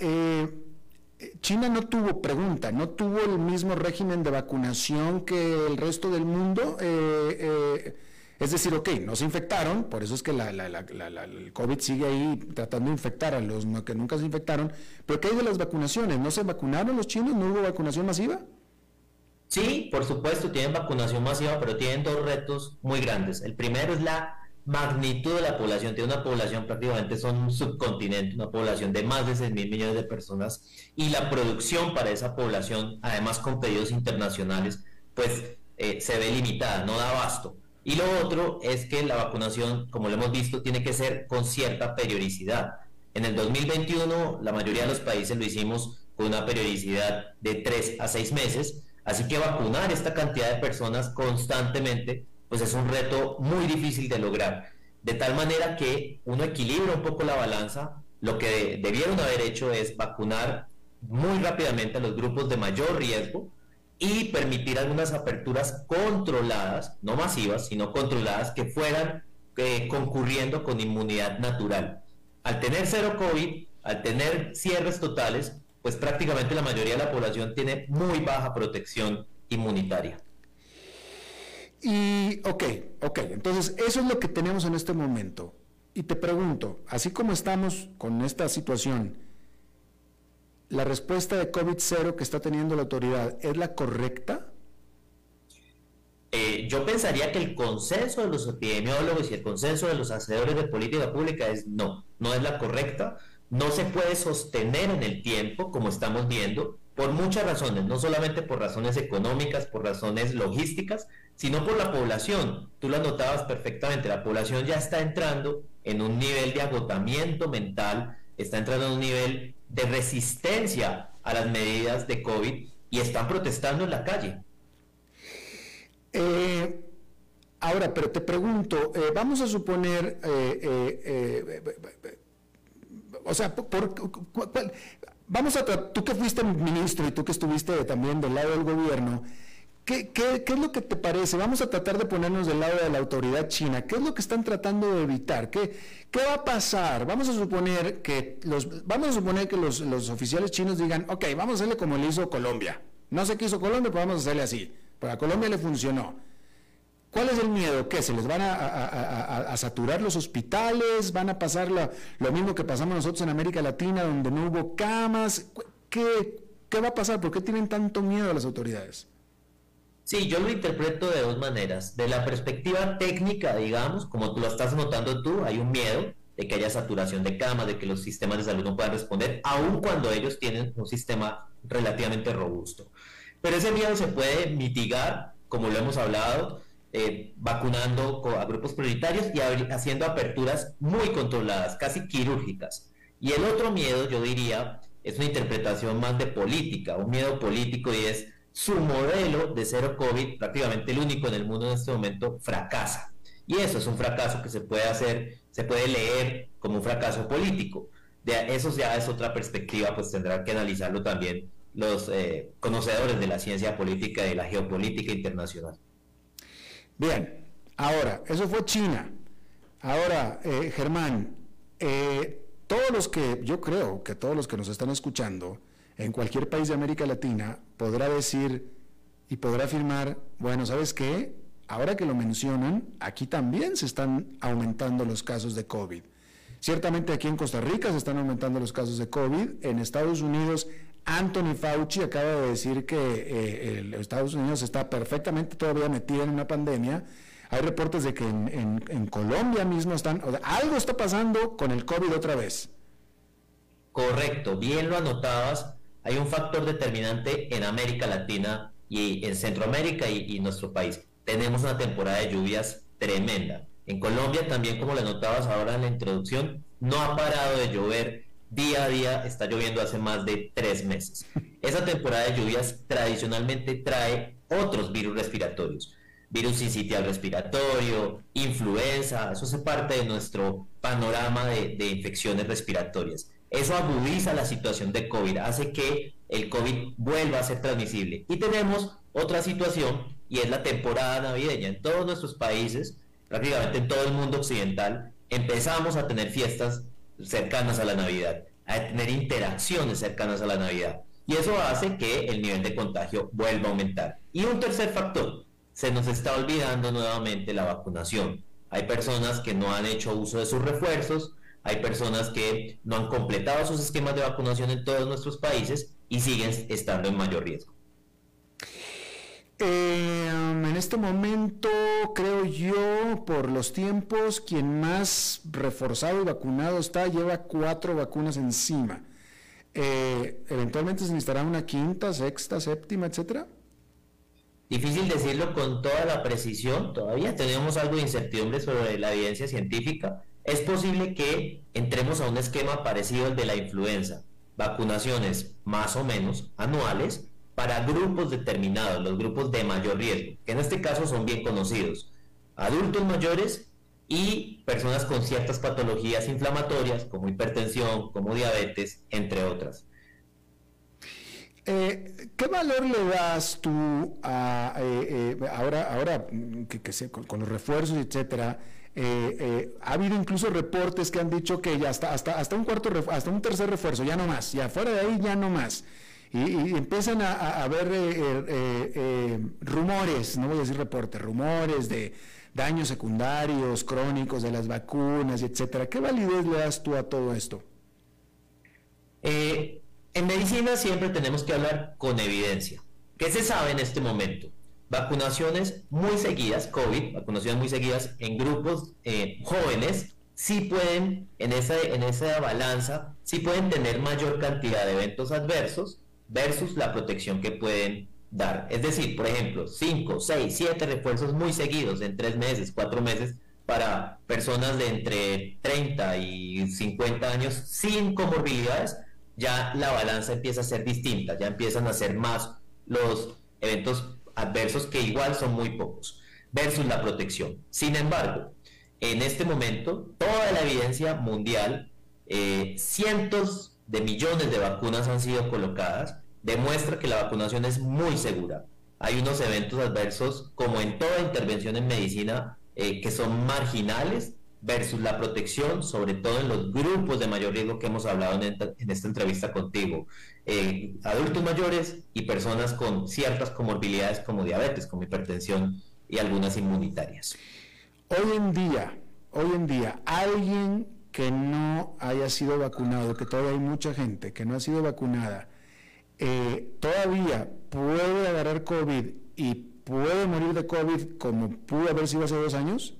China no tuvo pregunta, no tuvo el mismo régimen de vacunación que el resto del mundo. Es decir, ok, no se infectaron, por eso es que la, el COVID sigue ahí tratando de infectar a los que nunca se infectaron, pero ¿qué hay de las vacunaciones? ¿No se vacunaron los chinos? ¿No hubo vacunación masiva? Sí, por supuesto, tienen vacunación masiva, pero tienen dos retos muy grandes. El primero es la magnitud de la población. Tiene una población prácticamente, son un subcontinente, una población de más de 6 mil millones de personas, y la producción para esa población, además con pedidos internacionales, pues eh, se ve limitada, no da abasto. Y lo otro es que la vacunación, como lo hemos visto, tiene que ser con cierta periodicidad. En el 2021 la mayoría de los países lo hicimos con una periodicidad de 3 a 6 meses, así que vacunar esta cantidad de personas constantemente pues es un reto muy difícil de lograr. De tal manera que uno equilibra un poco la balanza, lo que debieron haber hecho es vacunar muy rápidamente a los grupos de mayor riesgo, y permitir algunas aperturas controladas, no masivas, sino controladas, que fueran eh, concurriendo con inmunidad natural. Al tener cero COVID, al tener cierres totales, pues prácticamente la mayoría de la población tiene muy baja protección inmunitaria. Y, ok, ok, entonces eso es lo que tenemos en este momento. Y te pregunto, así como estamos con esta situación, la respuesta de COVID-0 que está teniendo la autoridad es la correcta? Eh, yo pensaría que el consenso de los epidemiólogos y el consenso de los hacedores de política pública es no. no es la correcta, no se puede sostener en el tiempo, como estamos viendo, por muchas razones, no solamente por razones económicas, por razones logísticas, sino por la población. Tú lo notabas perfectamente, la población ya está entrando en un nivel de agotamiento mental, está entrando en un nivel de resistencia a las medidas de COVID y están protestando en la calle. Eh, ahora, pero te pregunto, eh, vamos a suponer, eh, o sea, vamos a, tú que fuiste ministro y tú que estuviste también del lado del gobierno, ¿Qué, es lo que te parece? Vamos a tratar de ponernos del lado de la autoridad china. ¿Qué es lo que están tratando de evitar? ¿Qué, qué va a pasar? Vamos a suponer que los, vamos a suponer que los, oficiales chinos digan, ok, vamos a hacerle como le hizo Colombia. No sé qué hizo Colombia, pero vamos a hacerle así. Pero a Colombia le funcionó. ¿Cuál es el miedo? ¿Qué? ¿Se les van a, saturar los hospitales? ¿Van a pasar lo, mismo que pasamos nosotros en América Latina, donde no hubo camas? ¿Qué, ¿Qué va a pasar? ¿Por qué tienen tanto miedo las autoridades? Sí, yo lo interpreto de dos maneras. De la perspectiva técnica, digamos, como tú lo estás notando tú, hay un miedo de que haya saturación de camas, de que los sistemas de salud no puedan responder, aun cuando ellos tienen un sistema relativamente robusto. Pero ese miedo se puede mitigar, como lo hemos hablado, eh, vacunando a grupos prioritarios y haciendo aperturas muy controladas, casi quirúrgicas. Y el otro miedo, yo diría, es una interpretación más de política, un miedo político y es su modelo de cero COVID, prácticamente el único en el mundo en este momento, fracasa. Y eso es un fracaso que se puede hacer, se puede leer como un fracaso político. De eso ya es otra perspectiva, pues tendrán que analizarlo también los eh, conocedores de la ciencia política y de la geopolítica internacional. Bien, ahora, eso fue China. Ahora, eh, Germán, eh, todos los que, yo creo que todos los que nos están escuchando, en cualquier país de América Latina podrá decir y podrá afirmar, bueno, ¿sabes qué? Ahora que lo mencionan, aquí también se están aumentando los casos de COVID. Ciertamente aquí en Costa Rica se están aumentando los casos de COVID. En Estados Unidos, Anthony Fauci acaba de decir que eh, Estados Unidos está perfectamente todavía metido en una pandemia. Hay reportes de que en, Colombia mismo están, algo está pasando con el COVID otra vez. Correcto, bien lo anotabas hay un factor determinante en América Latina y en Centroamérica y, nuestro país. Tenemos una temporada de lluvias tremenda. En Colombia también, como le notabas ahora en la introducción, no ha parado de llover día a día, está lloviendo hace más de tres meses. Esa temporada de lluvias tradicionalmente trae otros virus respiratorios, virus incitial respiratorio, influenza, eso hace parte de nuestro panorama de infecciones respiratorias. Eso agudiza la situación de COVID, hace que el COVID vuelva a ser transmisible. Y tenemos otra situación y es la temporada navideña. En todos nuestros países, prácticamente en todo el mundo occidental, empezamos a tener fiestas cercanas a la Navidad, a tener interacciones cercanas a la Navidad. Y eso hace que el nivel de contagio vuelva a aumentar. Y un tercer factor, se nos está olvidando nuevamente la vacunación. Hay personas que no han hecho uso de sus refuerzos, hay personas que no han completado sus esquemas de vacunación en todos nuestros países y siguen estando en mayor riesgo. Em, en este momento, creo yo, por los tiempos, quien más reforzado y vacunado está lleva cuatro vacunas encima. Eh, ¿Eventualmente se necesitará una quinta, sexta, séptima, etcétera? Difícil decirlo con toda la precisión. Todavía tenemos algo de incertidumbre sobre la evidencia científica es posible que entremos a un esquema parecido al de la influenza, vacunaciones más o menos anuales para grupos determinados, los grupos de mayor riesgo, que en este caso son bien conocidos, adultos mayores y personas con ciertas patologías inflamatorias como hipertensión, como diabetes, entre otras. Eh, ¿Qué valor le das tú a, eh, eh, ahora, ahora con, los refuerzos, etcétera, eh, eh, ha habido incluso reportes que han dicho que ya hasta, hasta, hasta un cuarto hasta un tercer refuerzo, ya no más, ya fuera de ahí ya no más. Y, empiezan a, haber eh, rumores, no voy a decir reportes, rumores de daños secundarios, crónicos de las vacunas, etcétera. ¿Qué validez le das tú a todo esto? en medicina siempre tenemos que hablar con evidencia. ¿Qué se sabe en este momento? Vacunaciones muy seguidas, COVID, vacunaciones muy seguidas en grupos eh, jóvenes sí pueden, en esa, en esa balanza, sí pueden tener mayor cantidad de eventos adversos versus la protección que pueden dar. Es decir, por ejemplo, 5, 6, 7 refuerzos muy seguidos en 3 meses, 4 meses para personas de entre 30 y 50 años sin comorbilidades, ya la balanza empieza a ser distinta, ya empiezan a ser más los eventos adversos que igual son muy pocos, versus la protección. Sin embargo, en este momento, toda la evidencia mundial, eh, cientos de millones de vacunas han sido colocadas, demuestra que la vacunación es muy segura. Hay unos eventos adversos, como en toda intervención en medicina, eh, que son marginales versus la protección, sobre todo en los grupos de mayor riesgo que hemos hablado en, esta entrevista contigo, eh, adultos mayores y personas con ciertas comorbilidades como diabetes, como hipertensión y algunas inmunitarias. Hoy en día, hoy en día, alguien que no haya sido vacunado, que todavía hay mucha gente que no ha sido vacunada, eh, todavía puede agarrar COVID y puede morir de COVID como pudo haber sido hace dos años?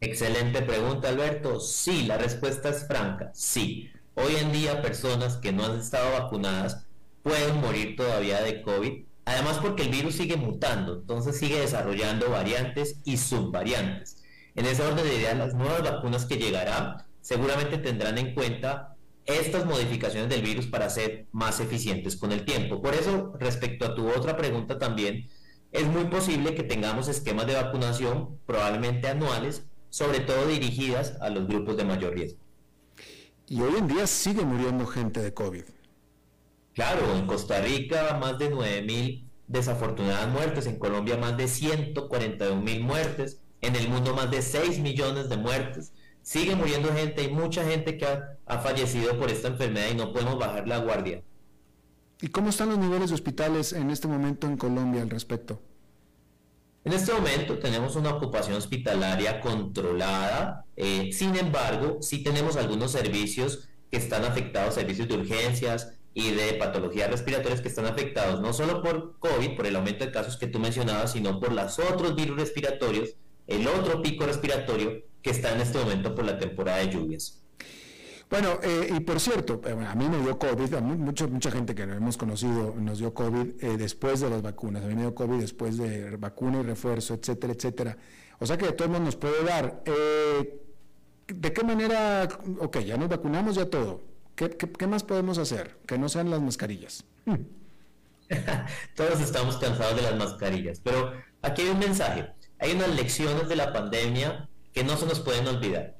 Excelente pregunta, Alberto. Sí, la respuesta es franca, sí. Hoy en día personas que no han estado vacunadas pueden morir todavía de COVID Además porque el virus sigue mutando, entonces sigue desarrollando variantes y subvariantes. En ese orden de ideas, las nuevas vacunas que llegarán seguramente tendrán en cuenta estas modificaciones del virus para ser más eficientes con el tiempo. Por eso, respecto a tu otra pregunta también, es muy posible que tengamos esquemas de vacunación probablemente anuales, sobre todo dirigidas a los grupos de mayor riesgo. Y hoy en día sigue muriendo gente de COVID. Claro, en Costa Rica más de 9.000 desafortunadas muertes, en Colombia más de 141.000 muertes, en el mundo más de 6 millones de muertes. Sigue muriendo gente, hay mucha gente que ha, ha fallecido por esta enfermedad y no podemos bajar la guardia. ¿Y cómo están los niveles de hospitales en este momento en Colombia al respecto? En este momento tenemos una ocupación hospitalaria controlada, eh, sin embargo, sí tenemos algunos servicios que están afectados, servicios de urgencias, y de patologías respiratorias que están afectados no solo por COVID, por el aumento de casos que tú mencionabas, sino por los otros virus respiratorios, el otro pico respiratorio que está en este momento por la temporada de lluvias. Bueno, eh, y por cierto, eh, a mí me dio COVID, a mucha, mucha gente que hemos conocido nos dio COVID eh, después de las vacunas, a mí me dio COVID después de vacuna y refuerzo, etcétera, etcétera. O sea que de todos modos nos puede dar. ¿De qué manera? Ok, ya nos vacunamos, ya todo. ¿Qué, más podemos hacer? Que no sean las mascarillas. *laughs* Todos estamos cansados de las mascarillas, pero aquí hay un mensaje. Hay unas lecciones de la pandemia que no se nos pueden olvidar.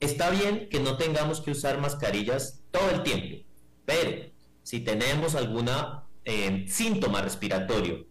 Está bien que no tengamos que usar mascarillas todo el tiempo, pero si tenemos algún eh, síntoma respiratorio,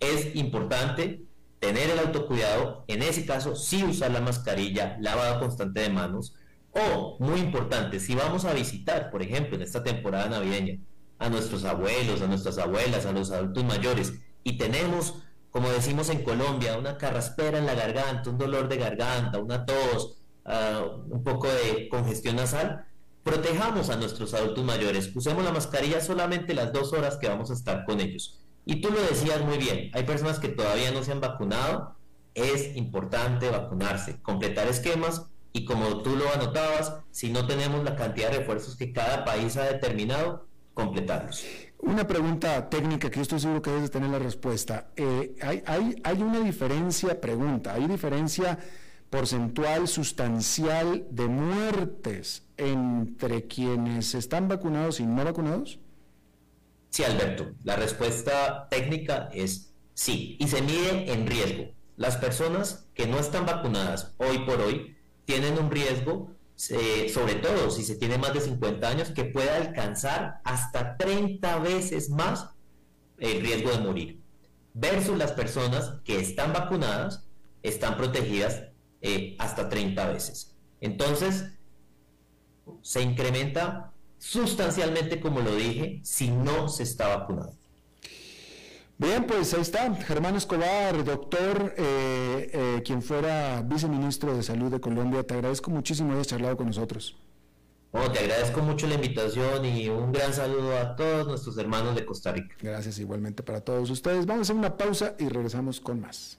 es importante tener el autocuidado, en ese caso sí usar la mascarilla, lavado constante de manos, o, muy importante, si vamos a visitar, por ejemplo, en esta temporada navideña, a nuestros abuelos, a nuestras abuelas, a los adultos mayores, y tenemos, como decimos en Colombia, una carraspera en la garganta, un dolor de garganta, una tos, ah, un poco de congestión nasal, protejamos a nuestros adultos mayores, usemos la mascarilla solamente las dos horas que vamos a estar con ellos. Y tú lo decías muy bien, hay personas que todavía no se han vacunado, es importante vacunarse, completar esquemas y como tú lo anotabas, si no tenemos la cantidad de refuerzos que cada país ha determinado, completarlos. Una pregunta técnica que yo estoy seguro que debes tener la respuesta. Eh, hay, hay, hay una diferencia, pregunta, ¿hay diferencia porcentual sustancial de muertes entre quienes están vacunados y no vacunados? Sí, Alberto, la respuesta técnica es sí, y se mide en riesgo. Las personas que no están vacunadas hoy por hoy tienen un riesgo, eh, sobre todo si se tiene más de 50 años, que puede alcanzar hasta 30 veces más el riesgo de morir, versus las personas que están vacunadas, están protegidas eh, hasta 30 veces. Entonces, se incrementa sustancialmente, como lo dije, si no se está vacunado. Bien, pues ahí está, Germán Escobar, doctor, eh, eh, quien fuera viceministro de Salud de Colombia. Te agradezco muchísimo haber charlado con nosotros. te agradezco mucho la invitación y un gran saludo a todos nuestros hermanos de Costa Rica. Gracias igualmente para todos ustedes. Vamos a hacer una pausa y regresamos con más.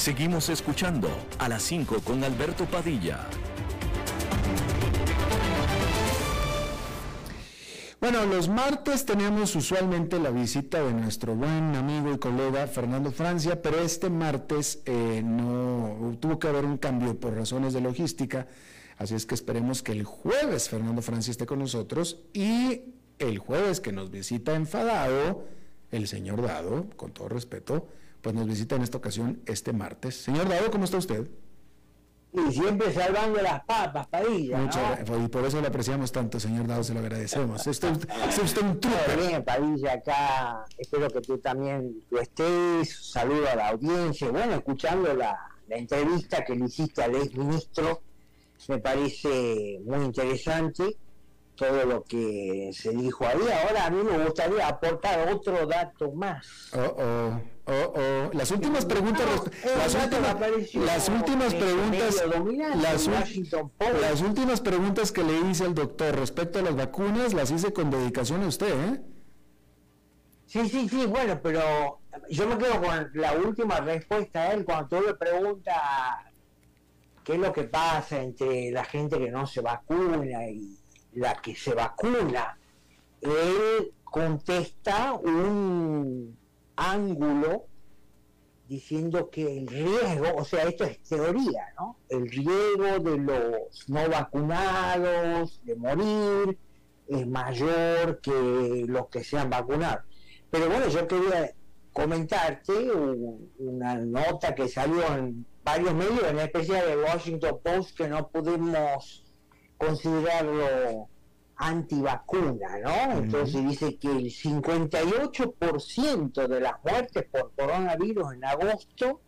Seguimos escuchando a las 5 con Alberto Padilla. Bueno, los martes tenemos usualmente la visita de nuestro buen amigo y colega Fernando Francia, pero este martes eh, no tuvo que haber un cambio por razones de logística, así es que esperemos que el jueves Fernando Francia esté con nosotros y el jueves que nos visita enfadado, el señor Dado, con todo respeto, pues nos visita en esta ocasión este martes. Señor Dado, ¿cómo está usted? Y siempre salvando las papas, Padilla. Muchas Y por eso le apreciamos tanto, señor Dado, se lo agradecemos. es usted, usted un bien, Padilla, acá espero que tú también estés. Saludo a la audiencia. Bueno, escuchando la, la entrevista que le hiciste al ex ministro, me parece muy interesante todo lo que se dijo ahí. Ahora a mí me gustaría aportar otro dato más. Oh, oh, oh, oh. Las últimas preguntas, las, últimas, las últimas preguntas, las, las, últimas preguntas que le hice al doctor respecto a las vacunas las hice con dedicación a usted, ¿eh? Sí, sí, sí, bueno, pero yo me quedo con la última respuesta a él cuando tú le preguntas qué es lo que pasa entre la gente que no se vacuna y la que se vacuna, él contesta un ángulo diciendo que el riesgo, o sea, esto es teoría, ¿no? El riesgo de los no vacunados de morir es mayor que los que se han. Pero bueno, yo quería comentarte una nota que salió en varios medios, en especial el Washington Post, que no pudimos considerarlo antivacuna, ¿no? Entonces dice que el 58% de las muertes por coronavirus en agosto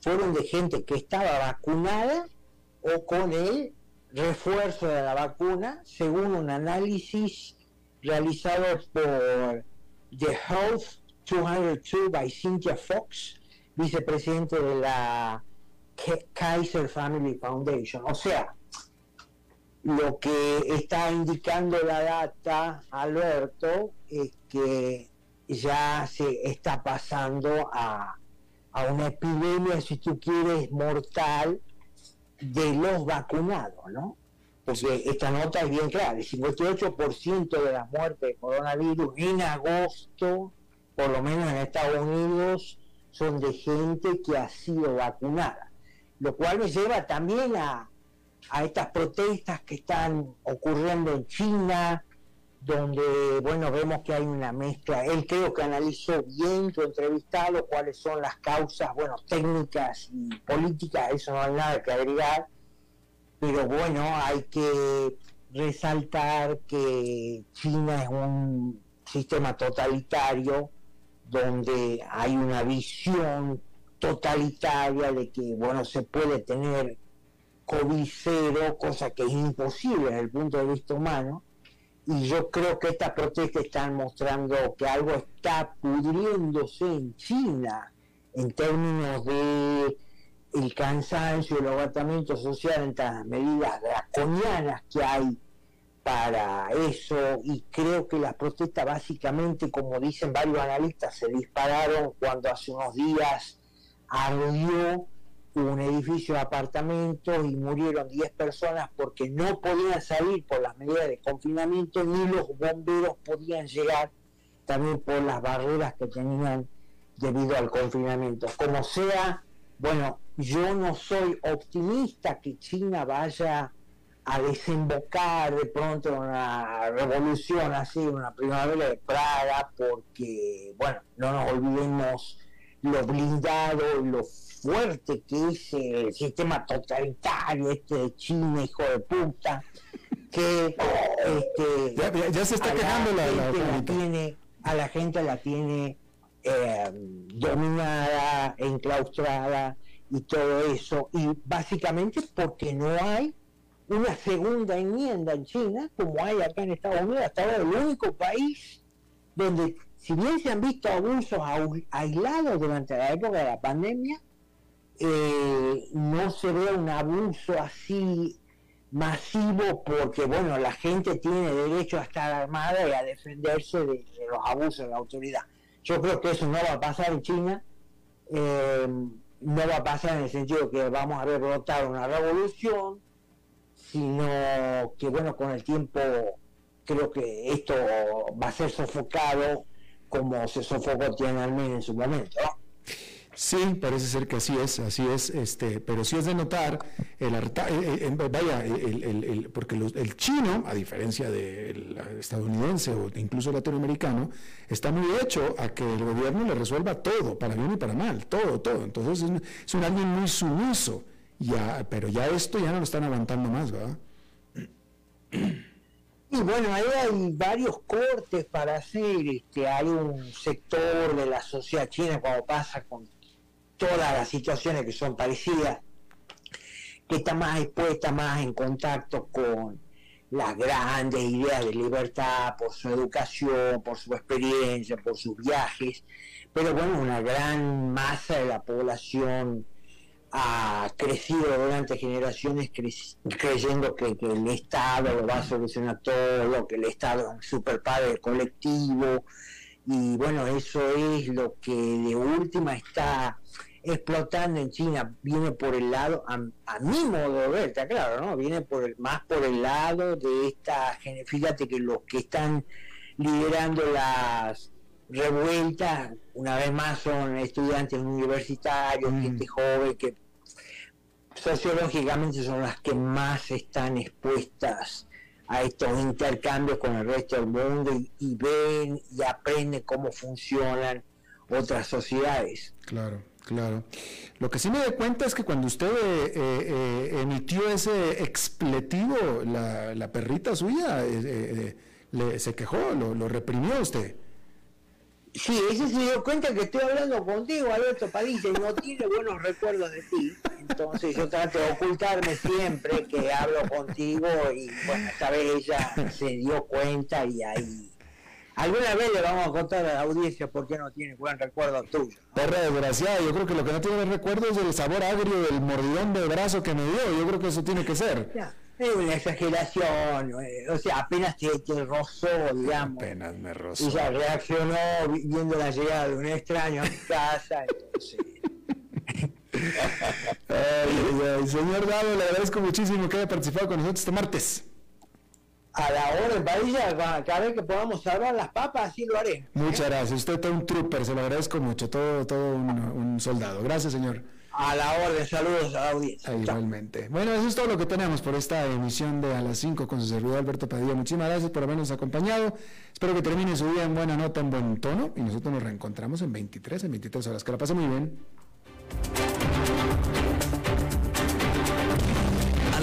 fueron de gente que estaba vacunada o con el refuerzo de la vacuna, según un análisis realizado por The Health 202 by Cynthia Fox, vicepresidente de la Kaiser Family Foundation. O sea, lo que está indicando la data, Alberto, es que ya se está pasando a, una epidemia, si tú quieres, mortal de los vacunados, ¿no? Porque esta nota es bien clara, el 58% de las muertes de coronavirus en agosto, por lo menos en Estados Unidos, son de gente que ha sido vacunada. Lo cual me lleva también a, a estas protestas que están ocurriendo en China, donde, bueno, vemos que hay una mezcla. Él creo que analizó bien tu entrevistado cuáles son las causas, bueno, técnicas y políticas, eso no hay nada que agregar, pero bueno, hay que resaltar que China es un sistema totalitario donde hay una visión totalitaria de que, bueno, se puede tener COVID cosa que es imposible desde el punto de vista humano, y yo creo que estas protestas están mostrando que algo está pudriéndose en China en términos de el cansancio, el agotamiento social, en las medidas draconianas que hay para eso. Y creo que las protestas básicamente, como dicen varios analistas, se dispararon cuando hace unos días ardió un edificio de apartamentos y murieron 10 personas porque no podían salir por las medidas de confinamiento ni los bomberos podían llegar también por las barreras que tenían debido al confinamiento. Como sea, bueno, yo no soy optimista que China vaya a desembocar de pronto una revolución así, una primavera de Praga, porque, bueno, no nos olvidemos lo blindado lo fuerte que es el sistema totalitario este de China, hijo de puta, que este, ya, se está quejando la, la, tiene, a la gente la tiene eh, dominada, enclaustrada y todo eso, y básicamente porque no hay una segunda enmienda en China, como hay acá en Estados Unidos, hasta ahora el único país donde, si bien se han visto abusos aislados durante la época de la pandemia, eh, no se ve un abuso así masivo porque, bueno, la gente tiene derecho a estar armada y a defenderse de, los abusos de la autoridad. Yo creo que eso no va a pasar en China. Eh, no va a pasar en el sentido que vamos a ver brotar una revolución, sino que bueno, con el tiempo creo que esto va a ser sofocado como se sofocó Tiananmen en su momento. Sí, parece ser que así es, así es, este, pero sí es de notar el eh, eh, vaya, el, porque el chino, a diferencia del estadounidense o incluso latinoamericano, está muy hecho a que el gobierno le resuelva todo, para bien y para mal, todo, todo. Entonces es, es un alguien muy sumiso ya, pero ya esto ya no lo están aguantando más, ¿verdad? Y bueno, ahí hay varios cortes para hacer, este, hay un sector de la sociedad china cuando pasa con todas las situaciones que son parecidas, que está más expuesta, más en contacto con las grandes ideas de libertad por su educación, por su experiencia, por sus viajes, pero bueno, una gran masa de la población ha crecido durante generaciones creyendo que, el Estado lo va a solucionar todo, que el Estado es un super padre colectivo, y bueno, eso es lo que de última está explotando en China, viene por el lado, a, mi modo de ver, está claro, ¿no? Viene por el, más por el lado de esta, fíjate que los que están liderando las revueltas, una vez más son estudiantes universitarios, mm. gente joven que sociológicamente son las que más están expuestas a estos intercambios con el resto del mundo y, ven y aprenden cómo funcionan otras sociedades. Claro, claro. Lo que sí me doy cuenta es que cuando usted eh, eh, emitió ese expletivo, la, perrita suya eh, se quejó, lo, lo reprimió usted. Sí, ese se dio cuenta que estoy hablando contigo, Alberto Padilla, y no tiene buenos recuerdos de ti. Entonces yo trato de ocultarme siempre que hablo contigo y bueno, esta vez ella se dio cuenta y ahí... Alguna vez le vamos a contar a la audiencia por qué no tiene buen recuerdo tuyo. Perra desgraciada, yo creo que lo que no tiene recuerdo es el sabor agrio del mordidón de brazo que me dio, yo creo que eso tiene que ser. Es una exageración, eh, o sea, apenas te, rozó, digamos. Apenas me rozó. Y ya reaccionó viendo la llegada de un extraño a mi casa, *laughs* entonces... *laughs* señor Dado, le agradezco muchísimo que haya participado con nosotros este martes. A la hora en Padilla, cada vez que podamos salvar las papas, así lo haré. Muchas gracias. Usted es un trooper, se lo agradezco mucho, todo, todo un soldado. Gracias, señor. A la orden, saludos a la audiencia. Igualmente. Bueno, eso es todo lo que tenemos por esta emisión de A las 5 con su servidor Alberto Padilla. Muchísimas gracias por habernos acompañado. Espero que termine su día en buena nota, en buen tono. Y nosotros nos reencontramos en 23, en 23 horas. Que la pase muy bien.